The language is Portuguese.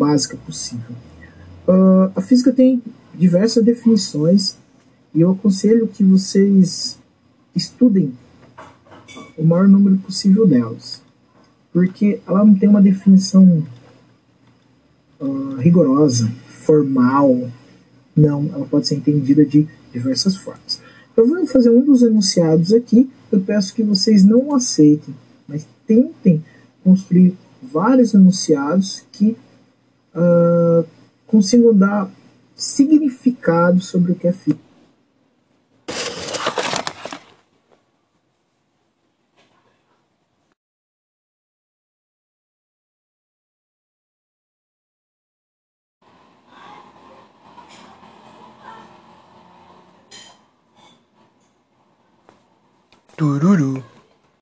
básica possível. Uh, a física tem diversas definições e eu aconselho que vocês estudem o maior número possível delas, porque ela não tem uma definição uh, rigorosa, formal, não, ela pode ser entendida de diversas formas. Eu vou fazer um dos enunciados aqui, eu peço que vocês não aceitem, mas tentem construir vários enunciados que uh, consigam dar significado sobre o que é física. Tururu.